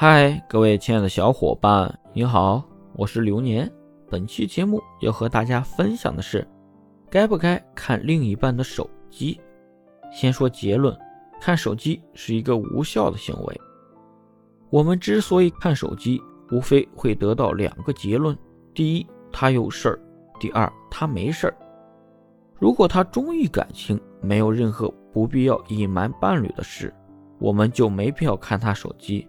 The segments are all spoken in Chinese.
嗨，各位亲爱的小伙伴，你好，我是流年。本期节目要和大家分享的是，该不该看另一半的手机？先说结论，看手机是一个无效的行为。我们之所以看手机，无非会得到两个结论：第一，他有事儿；第二，他没事儿。如果他忠于感情，没有任何不必要隐瞒伴侣的事，我们就没必要看他手机。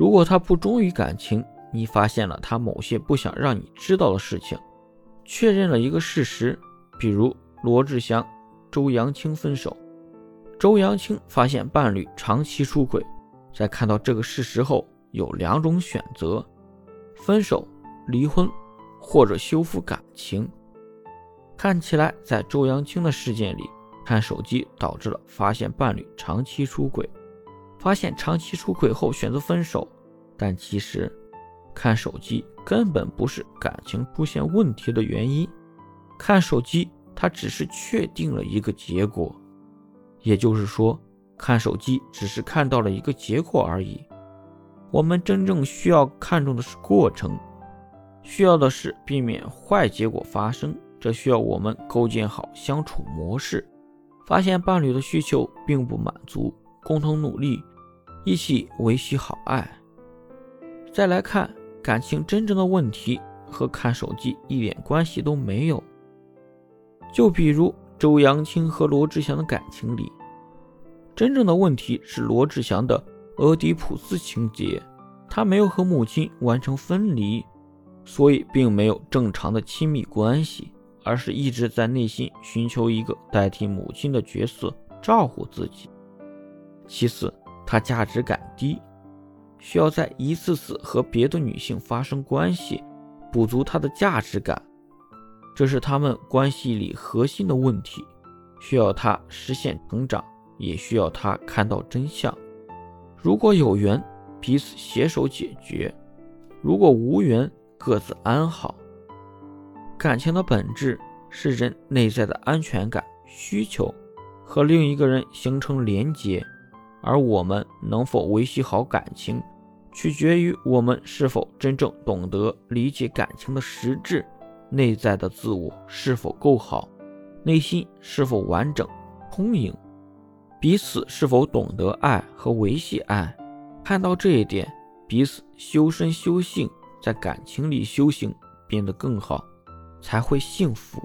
如果他不忠于感情，你发现了他某些不想让你知道的事情，确认了一个事实，比如罗志祥、周扬青分手，周扬青发现伴侣长期出轨，在看到这个事实后，有两种选择：分手、离婚，或者修复感情。看起来，在周扬青的事件里，看手机导致了发现伴侣长期出轨。发现长期出轨后选择分手，但其实看手机根本不是感情出现问题的原因。看手机，它只是确定了一个结果，也就是说，看手机只是看到了一个结果而已。我们真正需要看重的是过程，需要的是避免坏结果发生。这需要我们构建好相处模式，发现伴侣的需求并不满足，共同努力。一起维系好爱。再来看感情真正的问题，和看手机一点关系都没有。就比如周扬青和罗志祥的感情里，真正的问题是罗志祥的俄狄浦斯情节，他没有和母亲完成分离，所以并没有正常的亲密关系，而是一直在内心寻求一个代替母亲的角色，照顾自己。其次。他价值感低，需要在一次次和别的女性发生关系，补足他的价值感，这是他们关系里核心的问题，需要他实现成长，也需要他看到真相。如果有缘，彼此携手解决；如果无缘，各自安好。感情的本质是人内在的安全感需求，和另一个人形成连结。而我们能否维系好感情，取决于我们是否真正懂得理解感情的实质，内在的自我是否够好，内心是否完整充盈，彼此是否懂得爱和维系爱。看到这一点，彼此修身修性，在感情里修行变得更好，才会幸福。